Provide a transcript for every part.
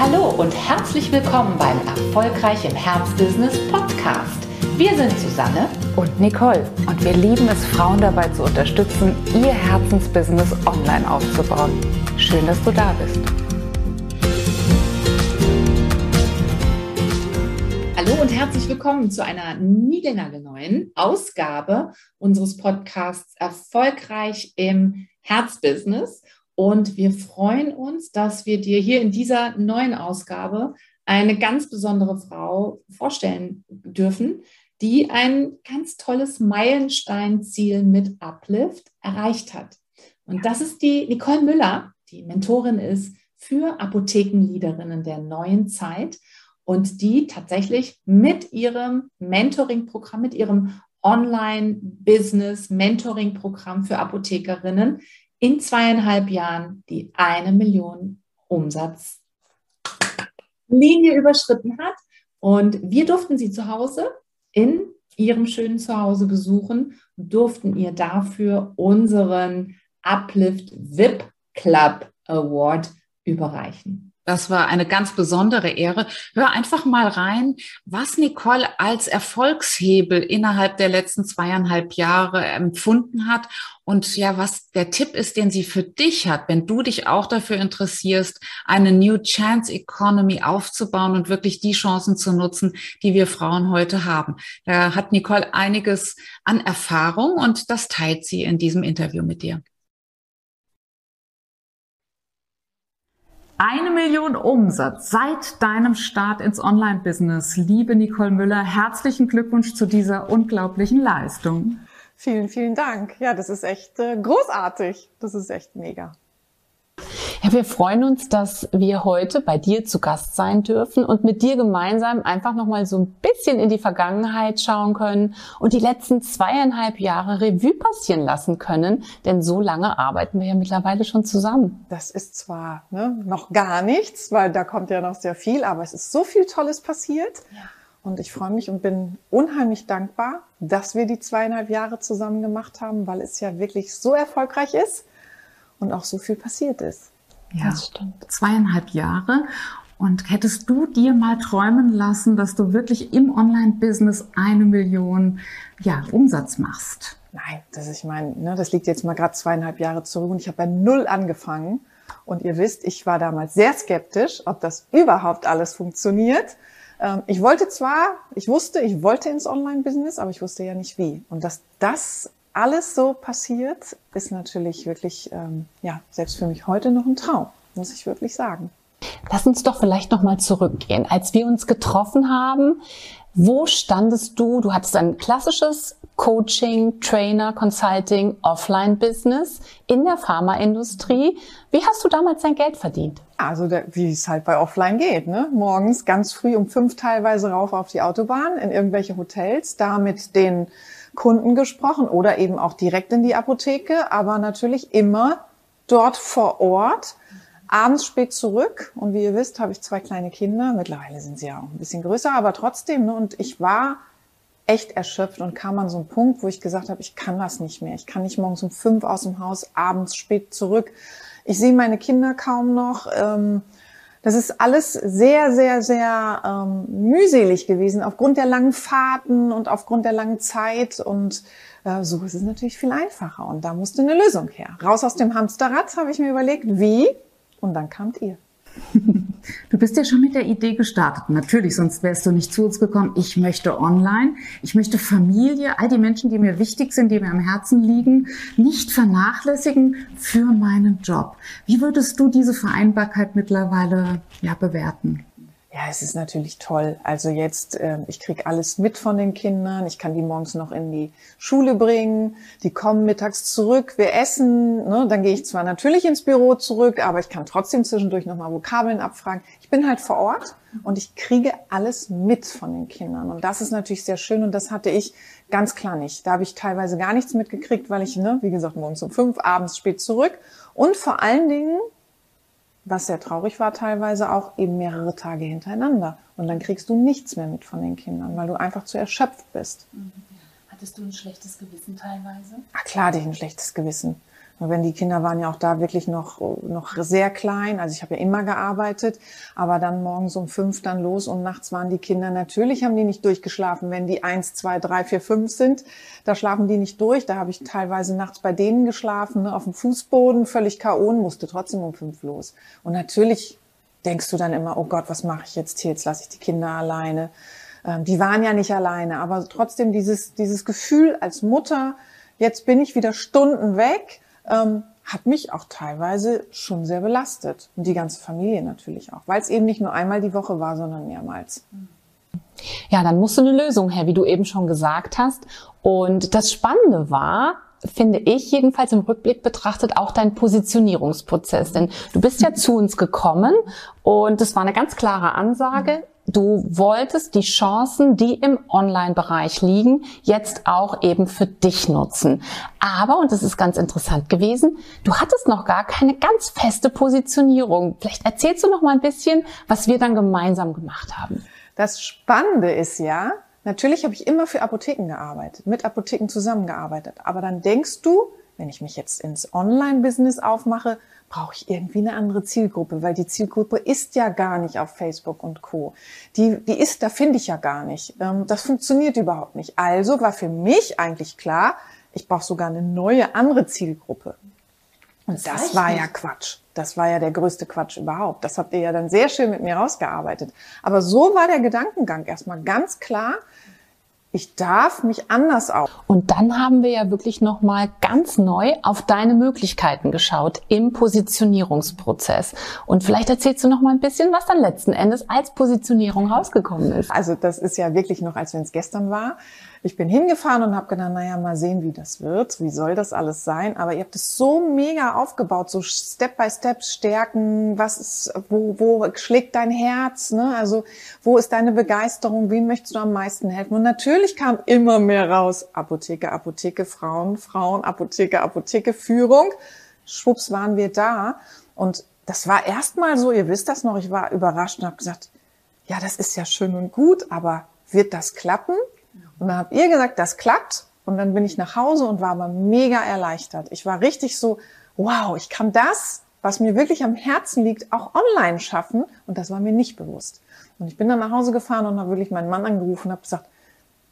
Hallo und herzlich willkommen beim Erfolgreich im Herzbusiness Podcast. Wir sind Susanne und Nicole und wir lieben es, Frauen dabei zu unterstützen, ihr Herzensbusiness online aufzubauen. Schön, dass du da bist. Hallo und herzlich willkommen zu einer niegelnagelneuen Ausgabe unseres Podcasts Erfolgreich im Herzbusiness. Und wir freuen uns, dass wir dir hier in dieser neuen Ausgabe eine ganz besondere Frau vorstellen dürfen, die ein ganz tolles Meilensteinziel mit Uplift erreicht hat. Und das ist die Nicole Müller, die Mentorin ist für Apothekenleaderinnen der neuen Zeit und die tatsächlich mit ihrem Mentoring-Programm, mit ihrem Online-Business-Mentoring-Programm für Apothekerinnen in zweieinhalb Jahren die eine Million Umsatzlinie überschritten hat. Und wir durften sie zu Hause in ihrem schönen Zuhause besuchen und durften ihr dafür unseren Uplift VIP Club Award überreichen. Das war eine ganz besondere Ehre. Hör einfach mal rein, was Nicole als Erfolgshebel innerhalb der letzten zweieinhalb Jahre empfunden hat und ja, was der Tipp ist, den sie für dich hat, wenn du dich auch dafür interessierst, eine New Chance Economy aufzubauen und wirklich die Chancen zu nutzen, die wir Frauen heute haben. Da hat Nicole einiges an Erfahrung und das teilt sie in diesem Interview mit dir. Eine Million Umsatz seit deinem Start ins Online-Business. Liebe Nicole Müller, herzlichen Glückwunsch zu dieser unglaublichen Leistung. Vielen, vielen Dank. Ja, das ist echt äh, großartig. Das ist echt mega. Ja, wir freuen uns, dass wir heute bei dir zu Gast sein dürfen und mit dir gemeinsam einfach nochmal so ein bisschen in die Vergangenheit schauen können und die letzten zweieinhalb Jahre Revue passieren lassen können. Denn so lange arbeiten wir ja mittlerweile schon zusammen. Das ist zwar ne, noch gar nichts, weil da kommt ja noch sehr viel, aber es ist so viel Tolles passiert. Ja. Und ich freue mich und bin unheimlich dankbar, dass wir die zweieinhalb Jahre zusammen gemacht haben, weil es ja wirklich so erfolgreich ist und auch so viel passiert ist. Ja, das stimmt. Zweieinhalb Jahre. Und hättest du dir mal träumen lassen, dass du wirklich im Online-Business eine Million ja, Umsatz machst? Nein, das ich meine, ne, das liegt jetzt mal gerade zweieinhalb Jahre zurück und ich habe bei null angefangen. Und ihr wisst, ich war damals sehr skeptisch, ob das überhaupt alles funktioniert. Ähm, ich wollte zwar, ich wusste, ich wollte ins Online-Business, aber ich wusste ja nicht wie. Und dass das alles so passiert, ist natürlich wirklich, ähm, ja, selbst für mich heute noch ein Traum, muss ich wirklich sagen. Lass uns doch vielleicht noch mal zurückgehen. Als wir uns getroffen haben, wo standest du? Du hattest ein klassisches Coaching, Trainer, Consulting, Offline-Business in der Pharmaindustrie. Wie hast du damals dein Geld verdient? Also wie es halt bei Offline geht, ne? Morgens ganz früh um fünf teilweise rauf auf die Autobahn in irgendwelche Hotels, da mit den Kunden gesprochen oder eben auch direkt in die Apotheke, aber natürlich immer dort vor Ort, abends spät zurück. Und wie ihr wisst, habe ich zwei kleine Kinder. Mittlerweile sind sie ja auch ein bisschen größer, aber trotzdem. Ne? Und ich war echt erschöpft und kam an so einen Punkt, wo ich gesagt habe, ich kann das nicht mehr. Ich kann nicht morgens um fünf aus dem Haus, abends spät zurück. Ich sehe meine Kinder kaum noch. Ähm, das ist alles sehr, sehr, sehr ähm, mühselig gewesen aufgrund der langen Fahrten und aufgrund der langen Zeit. Und äh, so ist es natürlich viel einfacher. Und da musste eine Lösung her. Raus aus dem Hamsterrad habe ich mir überlegt, wie? Und dann kamt ihr. Du bist ja schon mit der Idee gestartet. Natürlich, sonst wärst du nicht zu uns gekommen. Ich möchte online, ich möchte Familie, all die Menschen, die mir wichtig sind, die mir am Herzen liegen, nicht vernachlässigen für meinen Job. Wie würdest du diese Vereinbarkeit mittlerweile ja, bewerten? Ja, es ist natürlich toll. Also jetzt, äh, ich krieg alles mit von den Kindern. Ich kann die morgens noch in die Schule bringen. Die kommen mittags zurück. Wir essen. Ne? Dann gehe ich zwar natürlich ins Büro zurück, aber ich kann trotzdem zwischendurch nochmal Vokabeln abfragen. Ich bin halt vor Ort und ich kriege alles mit von den Kindern. Und das ist natürlich sehr schön. Und das hatte ich ganz klar nicht. Da habe ich teilweise gar nichts mitgekriegt, weil ich, ne, wie gesagt, morgens um fünf, abends spät zurück. Und vor allen Dingen was sehr traurig war teilweise auch eben mehrere Tage hintereinander. Und dann kriegst du nichts mehr mit von den Kindern, weil du einfach zu erschöpft bist. Mhm. Hattest du ein schlechtes Gewissen teilweise? Ach klar, hatte ich ein schlechtes Gewissen. Wenn die Kinder waren ja auch da wirklich noch, noch sehr klein. Also ich habe ja immer gearbeitet, aber dann morgens um fünf dann los und nachts waren die Kinder natürlich, haben die nicht durchgeschlafen. Wenn die eins, zwei, drei, vier, fünf sind, da schlafen die nicht durch. Da habe ich teilweise nachts bei denen geschlafen, ne, auf dem Fußboden, völlig K.O. musste trotzdem um fünf los. Und natürlich denkst du dann immer, oh Gott, was mache ich jetzt hier? Jetzt lasse ich die Kinder alleine. Ähm, die waren ja nicht alleine, aber trotzdem dieses, dieses Gefühl als Mutter, jetzt bin ich wieder Stunden weg, ähm, hat mich auch teilweise schon sehr belastet. Und die ganze Familie natürlich auch, weil es eben nicht nur einmal die Woche war, sondern mehrmals. Ja, dann musste eine Lösung her, wie du eben schon gesagt hast. Und das Spannende war, finde ich jedenfalls im Rückblick betrachtet auch dein Positionierungsprozess. Denn du bist ja zu uns gekommen und es war eine ganz klare Ansage. Du wolltest die Chancen, die im Online-Bereich liegen, jetzt auch eben für dich nutzen. Aber, und das ist ganz interessant gewesen, du hattest noch gar keine ganz feste Positionierung. Vielleicht erzählst du noch mal ein bisschen, was wir dann gemeinsam gemacht haben. Das Spannende ist ja, Natürlich habe ich immer für Apotheken gearbeitet, mit Apotheken zusammengearbeitet. Aber dann denkst du, wenn ich mich jetzt ins Online-Business aufmache, brauche ich irgendwie eine andere Zielgruppe, weil die Zielgruppe ist ja gar nicht auf Facebook und Co. Die, die ist, da finde ich ja gar nicht. Ähm, das funktioniert überhaupt nicht. Also war für mich eigentlich klar, ich brauche sogar eine neue, andere Zielgruppe. Und das, das war nicht. ja Quatsch. Das war ja der größte Quatsch überhaupt. Das habt ihr ja dann sehr schön mit mir rausgearbeitet. Aber so war der Gedankengang erstmal ganz klar ich darf mich anders auf. Und dann haben wir ja wirklich noch mal ganz neu auf deine Möglichkeiten geschaut im Positionierungsprozess. Und vielleicht erzählst du noch mal ein bisschen, was dann letzten Endes als Positionierung rausgekommen ist. Also das ist ja wirklich noch, als wenn es gestern war. Ich bin hingefahren und habe gedacht, naja, mal sehen, wie das wird. Wie soll das alles sein? Aber ihr habt es so mega aufgebaut, so Step by Step stärken. Was ist, wo, wo schlägt dein Herz? Ne? Also wo ist deine Begeisterung? Wem möchtest du am meisten helfen? Und natürlich kam immer mehr raus. Apotheke, Apotheke, Frauen, Frauen, Apotheke, Apotheke, Führung. Schwupps waren wir da. Und das war erstmal so, ihr wisst das noch, ich war überrascht und habe gesagt, ja, das ist ja schön und gut, aber wird das klappen? Und dann habt ihr gesagt, das klappt. Und dann bin ich nach Hause und war aber mega erleichtert. Ich war richtig so, wow, ich kann das, was mir wirklich am Herzen liegt, auch online schaffen. Und das war mir nicht bewusst. Und ich bin dann nach Hause gefahren und habe wirklich meinen Mann angerufen und habe gesagt,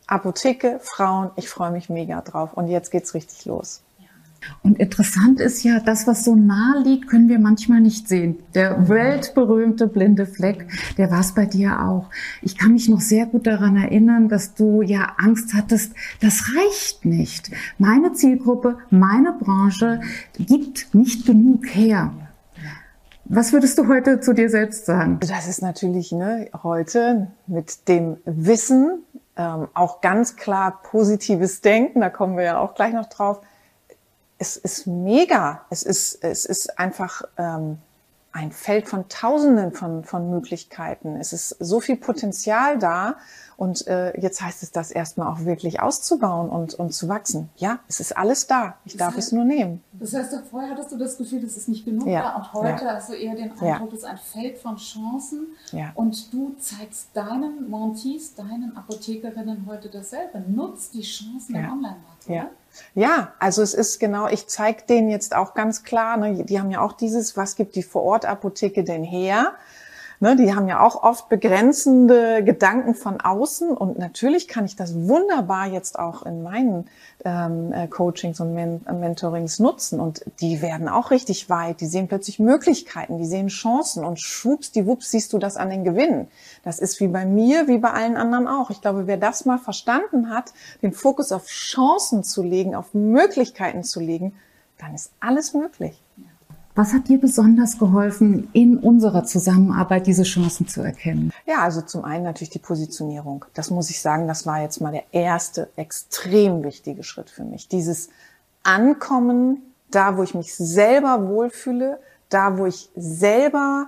Apotheke, Frauen, ich freue mich mega drauf. Und jetzt geht's richtig los. Und interessant ist ja, das, was so nah liegt, können wir manchmal nicht sehen. Der weltberühmte blinde Fleck, der war es bei dir auch. Ich kann mich noch sehr gut daran erinnern, dass du ja Angst hattest, das reicht nicht. Meine Zielgruppe, meine Branche gibt nicht genug her. Was würdest du heute zu dir selbst sagen? Das ist natürlich ne, heute mit dem Wissen, ähm, auch ganz klar positives Denken, da kommen wir ja auch gleich noch drauf, es ist mega. Es ist, es ist einfach ähm, ein Feld von Tausenden von, von Möglichkeiten. Es ist so viel Potenzial da. Und äh, jetzt heißt es, das erstmal auch wirklich auszubauen und, und zu wachsen. Ja, es ist alles da. Ich das darf heißt, es nur nehmen. Das heißt, vorher hattest du das Gefühl, das ist nicht genug ja. da. Und heute ja. hast du eher den Eindruck, ja. es ist ein Feld von Chancen. Ja. Und du zeigst deinen Montees, deinen Apothekerinnen heute dasselbe. Nutzt die Chancen im Online-Markt. Ja. Ja, also es ist genau, ich zeige denen jetzt auch ganz klar, ne, die haben ja auch dieses, was gibt die Vorortapotheke denn her? Ne, die haben ja auch oft begrenzende Gedanken von außen und natürlich kann ich das wunderbar jetzt auch in meinen ähm, äh, Coachings und Men äh, Mentorings nutzen und die werden auch richtig weit. Die sehen plötzlich Möglichkeiten, die sehen Chancen und schwupps, die wups siehst du das an den Gewinnen. Das ist wie bei mir, wie bei allen anderen auch. Ich glaube, wer das mal verstanden hat, den Fokus auf Chancen zu legen, auf Möglichkeiten zu legen, dann ist alles möglich. Was hat dir besonders geholfen, in unserer Zusammenarbeit diese Chancen zu erkennen? Ja, also zum einen natürlich die Positionierung. Das muss ich sagen, das war jetzt mal der erste extrem wichtige Schritt für mich. Dieses Ankommen, da wo ich mich selber wohlfühle, da wo ich selber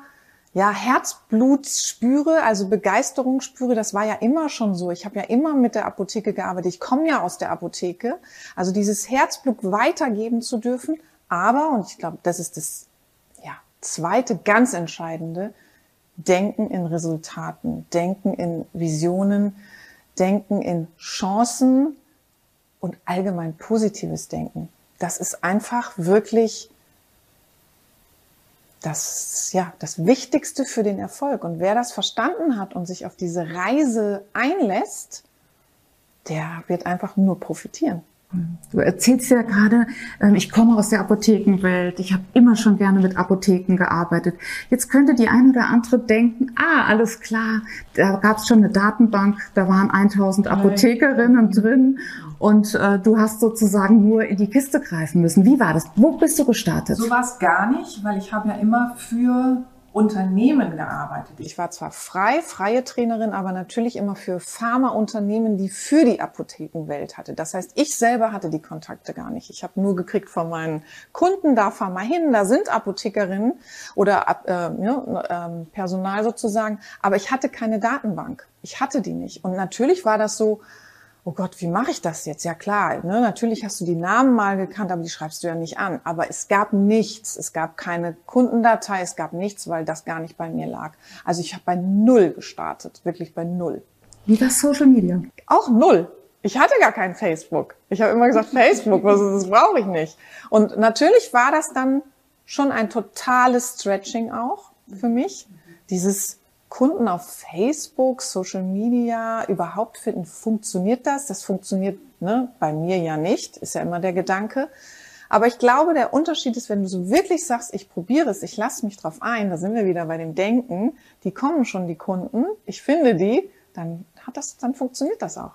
ja, Herzblut spüre, also Begeisterung spüre, das war ja immer schon so. Ich habe ja immer mit der Apotheke gearbeitet. Ich komme ja aus der Apotheke. Also dieses Herzblut weitergeben zu dürfen, aber, und ich glaube, das ist das ja, zweite ganz entscheidende, Denken in Resultaten, Denken in Visionen, Denken in Chancen und allgemein positives Denken. Das ist einfach wirklich das, ja, das Wichtigste für den Erfolg. Und wer das verstanden hat und sich auf diese Reise einlässt, der wird einfach nur profitieren. Du erzählst ja gerade, ähm, ich komme aus der Apothekenwelt, ich habe immer schon gerne mit Apotheken gearbeitet. Jetzt könnte die ein oder andere denken, ah, alles klar, da gab es schon eine Datenbank, da waren 1000 Apothekerinnen drin und äh, du hast sozusagen nur in die Kiste greifen müssen. Wie war das? Wo bist du gestartet? So war es gar nicht, weil ich habe ja immer für Unternehmen gearbeitet. Ich war zwar frei, freie Trainerin, aber natürlich immer für Pharmaunternehmen, die für die Apothekenwelt hatte. Das heißt, ich selber hatte die Kontakte gar nicht. Ich habe nur gekriegt von meinen Kunden, da fahr mal hin, da sind Apothekerinnen oder äh, ja, äh, Personal sozusagen, aber ich hatte keine Datenbank. Ich hatte die nicht. Und natürlich war das so, oh Gott, wie mache ich das jetzt? Ja klar, ne? natürlich hast du die Namen mal gekannt, aber die schreibst du ja nicht an. Aber es gab nichts, es gab keine Kundendatei, es gab nichts, weil das gar nicht bei mir lag. Also ich habe bei null gestartet, wirklich bei null. Wie das Social Media? Auch null. Ich hatte gar kein Facebook. Ich habe immer gesagt, Facebook, was, das brauche ich nicht. Und natürlich war das dann schon ein totales Stretching auch für mich. Dieses Kunden auf Facebook, Social Media überhaupt finden, funktioniert das? Das funktioniert ne, bei mir ja nicht, ist ja immer der Gedanke. Aber ich glaube, der Unterschied ist, wenn du so wirklich sagst, ich probiere es, ich lasse mich drauf ein, da sind wir wieder bei dem Denken, die kommen schon, die Kunden, ich finde die, dann hat das, dann funktioniert das auch.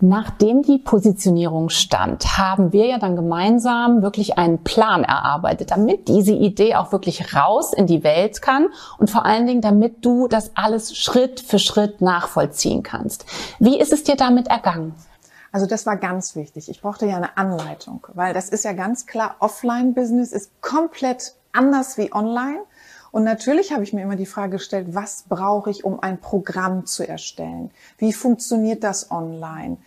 Nachdem die Positionierung stand, haben wir ja dann gemeinsam wirklich einen Plan erarbeitet, damit diese Idee auch wirklich raus in die Welt kann und vor allen Dingen, damit du das alles Schritt für Schritt nachvollziehen kannst. Wie ist es dir damit ergangen? Also das war ganz wichtig. Ich brauchte ja eine Anleitung, weil das ist ja ganz klar, Offline-Business ist komplett anders wie online. Und natürlich habe ich mir immer die Frage gestellt, was brauche ich, um ein Programm zu erstellen? Wie funktioniert das online?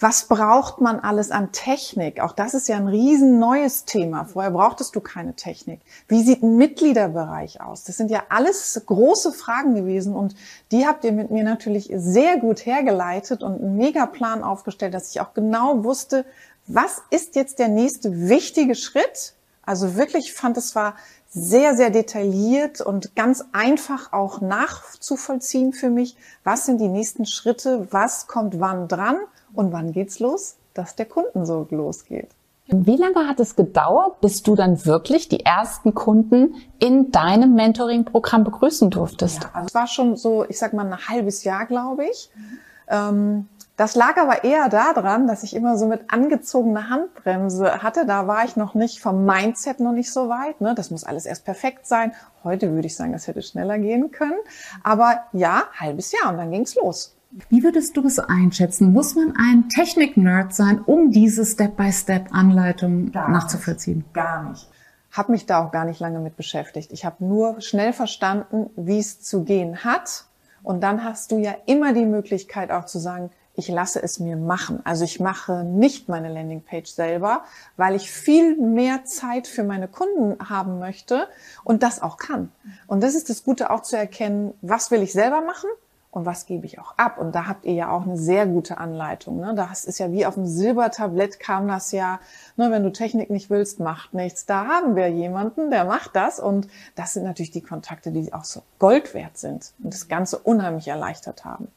Was braucht man alles an Technik? Auch das ist ja ein riesen neues Thema. Vorher brauchtest du keine Technik. Wie sieht ein Mitgliederbereich aus? Das sind ja alles große Fragen gewesen und die habt ihr mit mir natürlich sehr gut hergeleitet und einen Megaplan aufgestellt, dass ich auch genau wusste, was ist jetzt der nächste wichtige Schritt? Also wirklich fand es war sehr, sehr detailliert und ganz einfach auch nachzuvollziehen für mich. Was sind die nächsten Schritte? Was kommt wann dran? Und wann geht's los? Dass der Kunden so losgeht. Wie lange hat es gedauert, bis du dann wirklich die ersten Kunden in deinem Mentoring-Programm begrüßen durftest? Ja, also es war schon so, ich sag mal, ein halbes Jahr, glaube ich. Mhm. Ähm, das lag aber eher daran, dass ich immer so mit angezogener Handbremse hatte. Da war ich noch nicht vom Mindset noch nicht so weit. Ne? Das muss alles erst perfekt sein. Heute würde ich sagen, das hätte schneller gehen können. Aber ja, halbes Jahr und dann ging's los. Wie würdest du es einschätzen? Muss man ein Technik-Nerd sein, um diese Step-by-Step-Anleitung nachzuvollziehen? Gar nicht. Hab mich da auch gar nicht lange mit beschäftigt. Ich habe nur schnell verstanden, wie es zu gehen hat. Und dann hast du ja immer die Möglichkeit auch zu sagen, ich lasse es mir machen. Also ich mache nicht meine Landingpage selber, weil ich viel mehr Zeit für meine Kunden haben möchte und das auch kann. Und das ist das Gute auch zu erkennen, was will ich selber machen und was gebe ich auch ab. Und da habt ihr ja auch eine sehr gute Anleitung. Ne? Das ist ja wie auf dem Silbertablett kam das ja, ne, wenn du Technik nicht willst, macht nichts. Da haben wir jemanden, der macht das. Und das sind natürlich die Kontakte, die auch so Gold wert sind und das Ganze unheimlich erleichtert haben.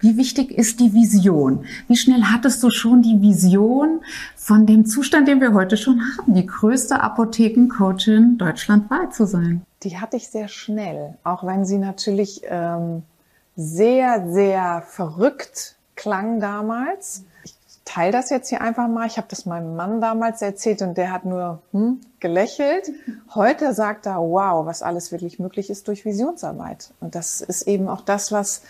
Wie wichtig ist die Vision? Wie schnell hattest du schon die Vision von dem Zustand, den wir heute schon haben, die größte Apothekencoachin deutschlandweit zu sein? Die hatte ich sehr schnell, auch wenn sie natürlich ähm, sehr, sehr verrückt klang damals. Ich teile das jetzt hier einfach mal. Ich habe das meinem Mann damals erzählt und der hat nur hm, gelächelt. Heute sagt er, wow, was alles wirklich möglich ist durch Visionsarbeit. Und das ist eben auch das, was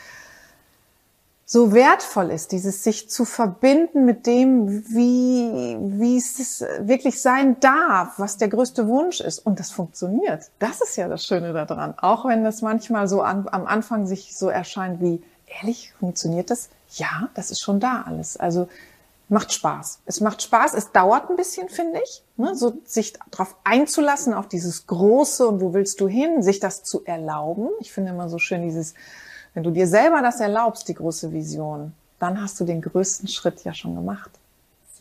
so wertvoll ist, dieses sich zu verbinden mit dem, wie, wie es wirklich sein darf, was der größte Wunsch ist. Und das funktioniert. Das ist ja das Schöne daran. Auch wenn das manchmal so an, am Anfang sich so erscheint wie, ehrlich, funktioniert das? Ja, das ist schon da alles. Also macht Spaß. Es macht Spaß. Es dauert ein bisschen, finde ich, ne? so sich darauf einzulassen, auf dieses Große und wo willst du hin, sich das zu erlauben. Ich finde immer so schön dieses, wenn du dir selber das erlaubst, die große Vision, dann hast du den größten Schritt ja schon gemacht.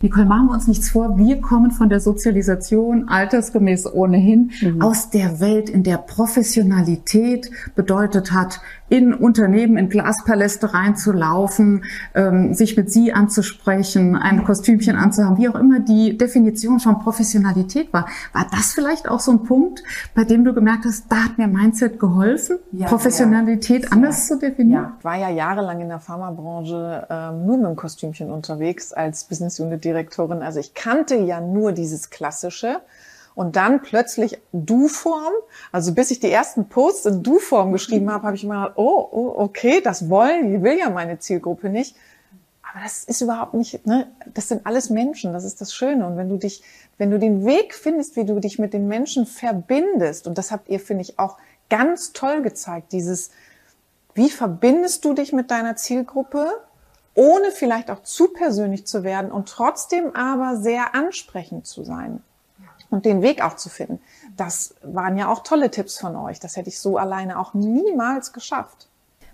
Nicole, machen wir uns nichts vor. Wir kommen von der Sozialisation altersgemäß ohnehin mhm. aus der Welt, in der Professionalität bedeutet hat, in Unternehmen, in Glaspaläste reinzulaufen, ähm, sich mit Sie anzusprechen, ein Kostümchen anzuhaben, wie auch immer die Definition von Professionalität war. War das vielleicht auch so ein Punkt, bei dem du gemerkt hast, da hat mir Mindset geholfen, ja, Professionalität ja. anders zu definieren? Ja, ich war ja jahrelang in der Pharmabranche ähm, nur mit dem Kostümchen unterwegs als Business Unit Direktorin. Also ich kannte ja nur dieses Klassische. Und dann plötzlich Du-Form. Also bis ich die ersten Posts in Du-Form geschrieben habe, habe ich immer gedacht, oh, oh, okay, das wollen, will ja meine Zielgruppe nicht. Aber das ist überhaupt nicht, ne? das sind alles Menschen, das ist das Schöne. Und wenn du dich, wenn du den Weg findest, wie du dich mit den Menschen verbindest, und das habt ihr, finde ich, auch ganz toll gezeigt, dieses, wie verbindest du dich mit deiner Zielgruppe? ohne vielleicht auch zu persönlich zu werden und trotzdem aber sehr ansprechend zu sein und den Weg auch zu finden. Das waren ja auch tolle Tipps von euch. Das hätte ich so alleine auch niemals geschafft.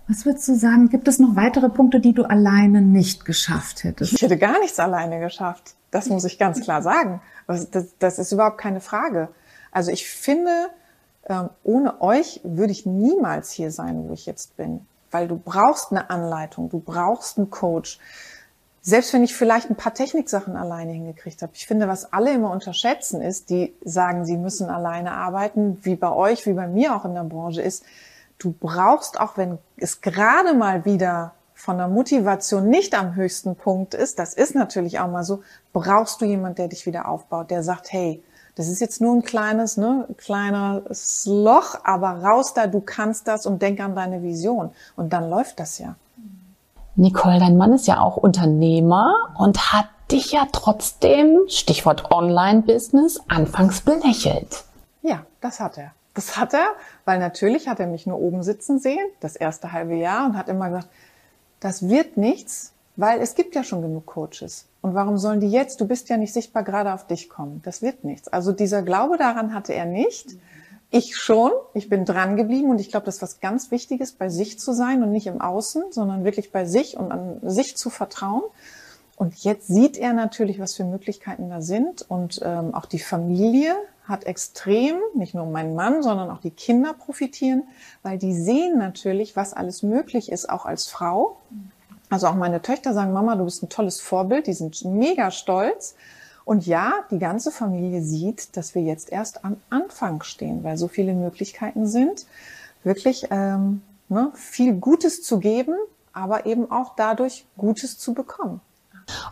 Was würdest du sagen, gibt es noch weitere Punkte, die du alleine nicht geschafft hättest? Ich hätte gar nichts alleine geschafft. Das muss ich ganz klar sagen. Das, das, das ist überhaupt keine Frage. Also ich finde, ähm, ohne euch würde ich niemals hier sein, wo ich jetzt bin weil du brauchst eine Anleitung, du brauchst einen Coach. Selbst wenn ich vielleicht ein paar Techniksachen alleine hingekriegt habe. Ich finde, was alle immer unterschätzen ist, die sagen, sie müssen alleine arbeiten, wie bei euch, wie bei mir auch in der Branche ist, du brauchst auch, wenn es gerade mal wieder von der Motivation nicht am höchsten Punkt ist, das ist natürlich auch mal so, brauchst du jemand, der dich wieder aufbaut, der sagt, hey, das ist jetzt nur ein kleines, ne, kleines Loch, aber raus da, du kannst das und denk an deine Vision. Und dann läuft das ja. Nicole, dein Mann ist ja auch Unternehmer und hat dich ja trotzdem, Stichwort Online-Business, anfangs belächelt. Ja, das hat er. Das hat er, weil natürlich hat er mich nur oben sitzen sehen, das erste halbe Jahr, und hat immer gesagt, das wird nichts, weil es gibt ja schon genug Coaches. Und warum sollen die jetzt, du bist ja nicht sichtbar, gerade auf dich kommen? Das wird nichts. Also dieser Glaube daran hatte er nicht. Ich schon. Ich bin dran geblieben und ich glaube, das ist was ganz Wichtiges, bei sich zu sein und nicht im Außen, sondern wirklich bei sich und an sich zu vertrauen. Und jetzt sieht er natürlich, was für Möglichkeiten da sind. Und ähm, auch die Familie hat extrem, nicht nur mein Mann, sondern auch die Kinder profitieren, weil die sehen natürlich, was alles möglich ist, auch als Frau. Also auch meine Töchter sagen, Mama, du bist ein tolles Vorbild, die sind mega stolz. Und ja, die ganze Familie sieht, dass wir jetzt erst am Anfang stehen, weil so viele Möglichkeiten sind, wirklich ähm, ne, viel Gutes zu geben, aber eben auch dadurch Gutes zu bekommen.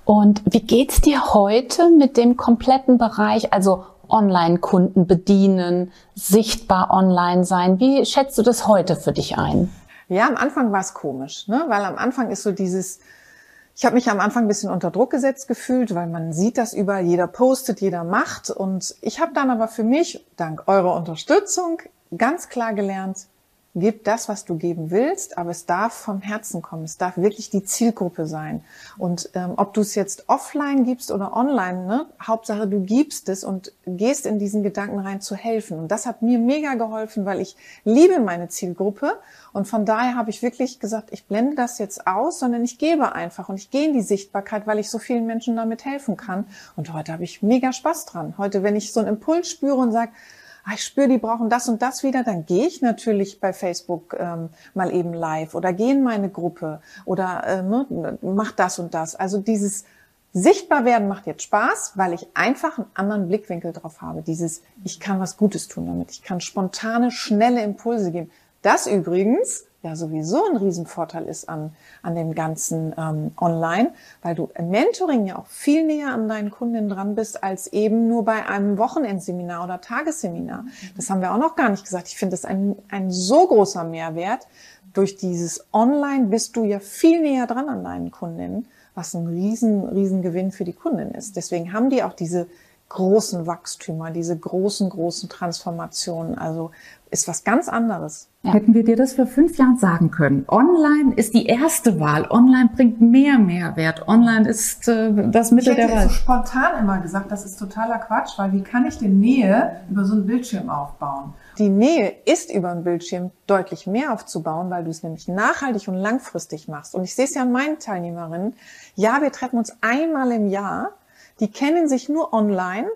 Und wie geht's dir heute mit dem kompletten Bereich, also Online-Kunden bedienen, sichtbar online sein? Wie schätzt du das heute für dich ein? Ja, am Anfang war es komisch, ne? weil am Anfang ist so dieses, ich habe mich am Anfang ein bisschen unter Druck gesetzt gefühlt, weil man sieht das überall, jeder postet, jeder macht. Und ich habe dann aber für mich, dank eurer Unterstützung, ganz klar gelernt, Gib das, was du geben willst, aber es darf vom Herzen kommen. Es darf wirklich die Zielgruppe sein. Und ähm, ob du es jetzt offline gibst oder online, ne, Hauptsache du gibst es und gehst in diesen Gedanken rein zu helfen. Und das hat mir mega geholfen, weil ich liebe meine Zielgruppe. Und von daher habe ich wirklich gesagt, ich blende das jetzt aus, sondern ich gebe einfach und ich gehe in die Sichtbarkeit, weil ich so vielen Menschen damit helfen kann. Und heute habe ich mega Spaß dran. Heute, wenn ich so einen Impuls spüre und sage, ah, ich spüre, die brauchen das und das wieder, dann gehe ich natürlich bei Facebook ähm, mal eben live oder gehe in meine Gruppe oder äh, mach das und das. Also dieses Sichtbar werden macht jetzt Spaß, weil ich einfach einen anderen Blickwinkel drauf habe. Dieses, ich kann was Gutes tun damit. Ich kann spontane, schnelle Impulse geben. Das übrigens ja sowieso ein Riesenvorteil ist an, an dem ganzen ähm, Online, weil du im Mentoring ja auch viel näher an deinen Kunden dran bist, als eben nur bei einem Wochenendseminar oder Tagesseminar. Das haben wir auch noch gar nicht gesagt. Ich finde das ein, ein so großer Mehrwert. Durch dieses Online bist du ja viel näher dran an deinen Kundinnen, was ein riesen, riesen Gewinn für die Kundin ist. Deswegen haben die auch diese großen Wachstümer, diese großen, großen Transformationen. Also ist was ganz anderes. Hätten wir dir das vor fünf Jahren sagen können. Online ist die erste Wahl. Online bringt mehr Mehrwert. Online ist äh, das Mittel der Wahl. Ich hätte spontan immer gesagt, das ist totaler Quatsch, weil wie kann ich denn Nähe über so einen Bildschirm aufbauen? Die Nähe ist über einen Bildschirm deutlich mehr aufzubauen, weil du es nämlich nachhaltig und langfristig machst. Und ich sehe es ja an meinen Teilnehmerinnen. Ja, wir treffen uns einmal im Jahr die kennen sich nur online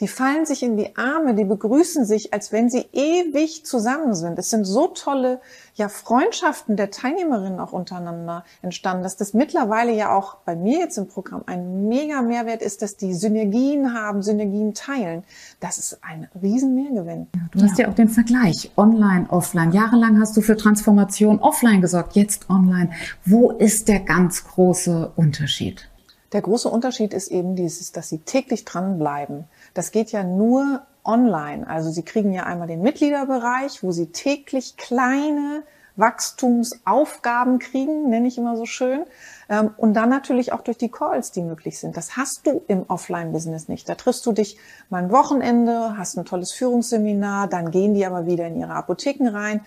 die fallen sich in die Arme, die begrüßen sich, als wenn sie ewig zusammen sind. Es sind so tolle ja, Freundschaften der Teilnehmerinnen auch untereinander entstanden, dass das mittlerweile ja auch bei mir jetzt im Programm ein mega Mehrwert ist, dass die Synergien haben, Synergien teilen. Das ist ein riesen Mehrgewinn. Ja, du hast ja. ja auch den Vergleich online, offline. Jahrelang hast du für Transformation offline gesorgt, jetzt online. Wo ist der ganz große Unterschied? Der große Unterschied ist eben dieses, dass sie täglich dranbleiben. Das geht ja nur online. Also Sie kriegen ja einmal den Mitgliederbereich, wo Sie täglich kleine Wachstumsaufgaben kriegen, nenne ich immer so schön. Ähm, und dann natürlich auch durch die Calls, die möglich sind. Das hast du im Offline-Business nicht. Da triffst du dich mal ein Wochenende, hast ein tolles Führungsseminar, dann gehen die aber wieder in ihre Apotheken rein.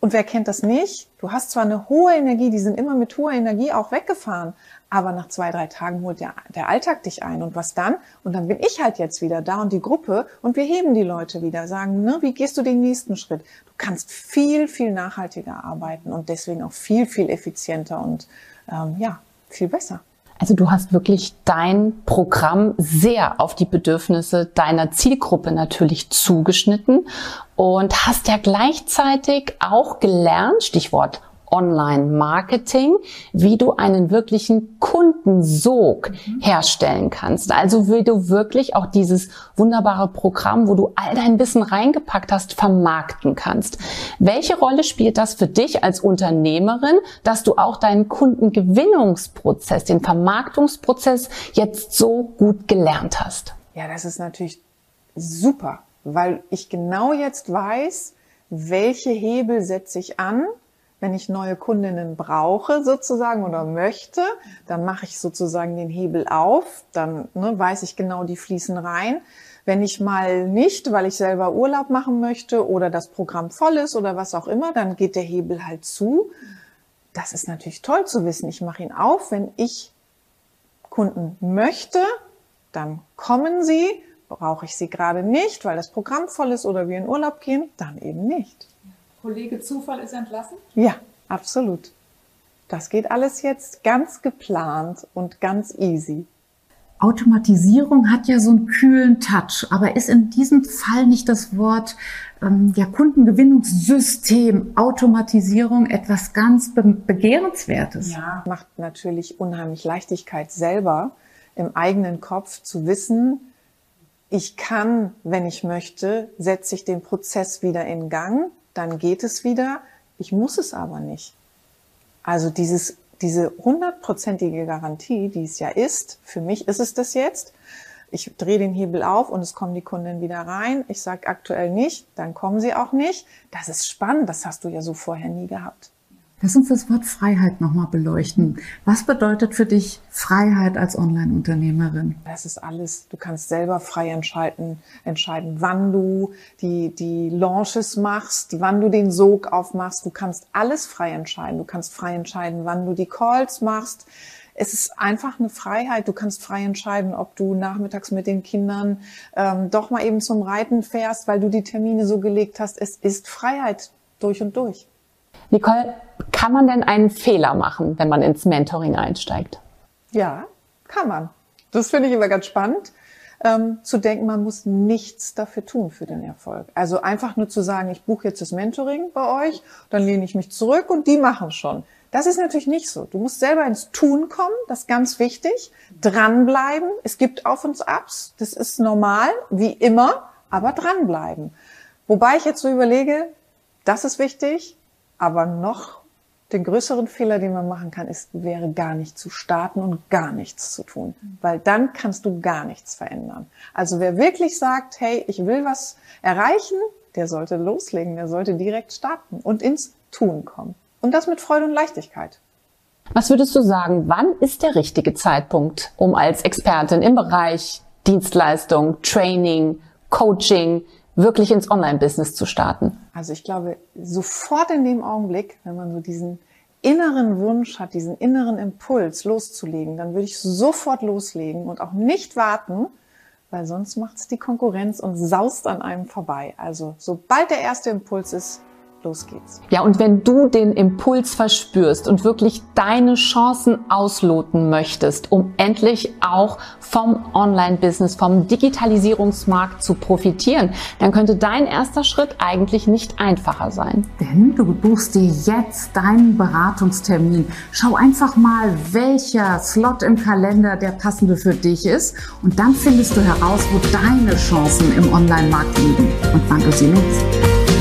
Und wer kennt das nicht? Du hast zwar eine hohe Energie, die sind immer mit hoher Energie auch weggefahren, aber nach zwei, drei Tagen holt der, der Alltag dich ein. Und was dann? Und dann bin ich halt jetzt wieder da und die Gruppe und wir heben die Leute wieder, sagen, ne, wie gehst du den nächsten Schritt? Du kannst viel, viel nachhaltiger arbeiten und deswegen auch viel, viel effizienter und ähm, ja, viel besser. Also du hast wirklich dein Programm sehr auf die Bedürfnisse deiner Zielgruppe natürlich zugeschnitten und hast ja gleichzeitig auch gelernt, Stichwort Online-Marketing, wie du einen wirklichen Kundensog mhm. herstellen kannst. Also wie du wirklich auch dieses wunderbare Programm, wo du all dein Wissen reingepackt hast, vermarkten kannst. Welche Rolle spielt das für dich als Unternehmerin, dass du auch deinen Kundengewinnungsprozess, den Vermarktungsprozess jetzt so gut gelernt hast? Ja, das ist natürlich super, weil ich genau jetzt weiß, welche Hebel setze ich an, wenn ich neue Kundinnen brauche sozusagen oder möchte, dann mache ich sozusagen den Hebel auf, dann ne, weiß ich genau, die fließen rein. Wenn ich mal nicht, weil ich selber Urlaub machen möchte oder das Programm voll ist oder was auch immer, dann geht der Hebel halt zu. Das ist natürlich toll zu wissen. Ich mache ihn auf, wenn ich Kunden möchte, dann kommen sie. Brauche ich sie gerade nicht, weil das Programm voll ist oder wir in Urlaub gehen, dann eben nicht. Kollege Zufall ist entlassen? Ja, absolut. Das geht alles jetzt ganz geplant und ganz easy. Automatisierung hat ja so einen kühlen Touch, aber ist in diesem Fall nicht das Wort ähm, ja, Kundengewinnungssystem, Automatisierung etwas ganz be begehrenswertes? Ja, macht natürlich unheimlich Leichtigkeit selber im eigenen Kopf zu wissen, ich kann, wenn ich möchte, setze ich den Prozess wieder in Gang dann geht es wieder. Ich muss es aber nicht. Also dieses, diese hundertprozentige Garantie, die es ja ist, für mich ist es das jetzt. Ich drehe den Hebel auf und es kommen die Kunden wieder rein. Ich sage aktuell nicht, dann kommen sie auch nicht. Das ist spannend, das hast du ja so vorher nie gehabt. Lass uns das Wort Freiheit nochmal beleuchten. Was bedeutet für dich Freiheit als Online-Unternehmerin? Das ist alles. Du kannst selber frei entscheiden, entscheiden, wann du die, die Launches machst, wann du den Sog aufmachst. Du kannst alles frei entscheiden. Du kannst frei entscheiden, wann du die Calls machst. Es ist einfach eine Freiheit. Du kannst frei entscheiden, ob du nachmittags mit den Kindern ähm, doch mal eben zum Reiten fährst, weil du die Termine so gelegt hast. Es ist Freiheit durch und durch. Nicole, kann man denn einen Fehler machen, wenn man ins Mentoring einsteigt? Ja, kann man. Das finde ich immer ganz spannend. Ähm, zu denken, man muss nichts dafür tun für den Erfolg. Also einfach nur zu sagen, ich buche jetzt das Mentoring bei euch, dann lehne ich mich zurück und die machen schon. Das ist natürlich nicht so. Du musst selber ins Tun kommen, das ist ganz wichtig. Dranbleiben. Es gibt Auf und Abs, das ist normal, wie immer, aber dranbleiben. Wobei ich jetzt so überlege, das ist wichtig, aber noch den größeren Fehler, den man machen kann, ist, wäre gar nicht zu starten und gar nichts zu tun. Weil dann kannst du gar nichts verändern. Also wer wirklich sagt, hey, ich will was erreichen, der sollte loslegen, der sollte direkt starten und ins Tun kommen. Und das mit Freude und Leichtigkeit. Was würdest du sagen, wann ist der richtige Zeitpunkt, um als Expertin im Bereich Dienstleistung, Training, Coaching wirklich ins Online-Business zu starten? Also ich glaube, sofort in dem Augenblick, wenn man so diesen inneren Wunsch hat, diesen inneren Impuls loszulegen, dann würde ich sofort loslegen und auch nicht warten, weil sonst macht es die Konkurrenz und saust an einem vorbei. Also sobald der erste Impuls ist, Los geht's. Ja, und wenn du den Impuls verspürst und wirklich deine Chancen ausloten möchtest, um endlich auch vom Online-Business, vom Digitalisierungsmarkt zu profitieren, dann könnte dein erster Schritt eigentlich nicht einfacher sein. Denn du buchst dir jetzt deinen Beratungstermin. Schau einfach mal, welcher Slot im Kalender der passende für dich ist und dann findest du heraus, wo deine Chancen im Online-Markt liegen und wann du sie nutzt.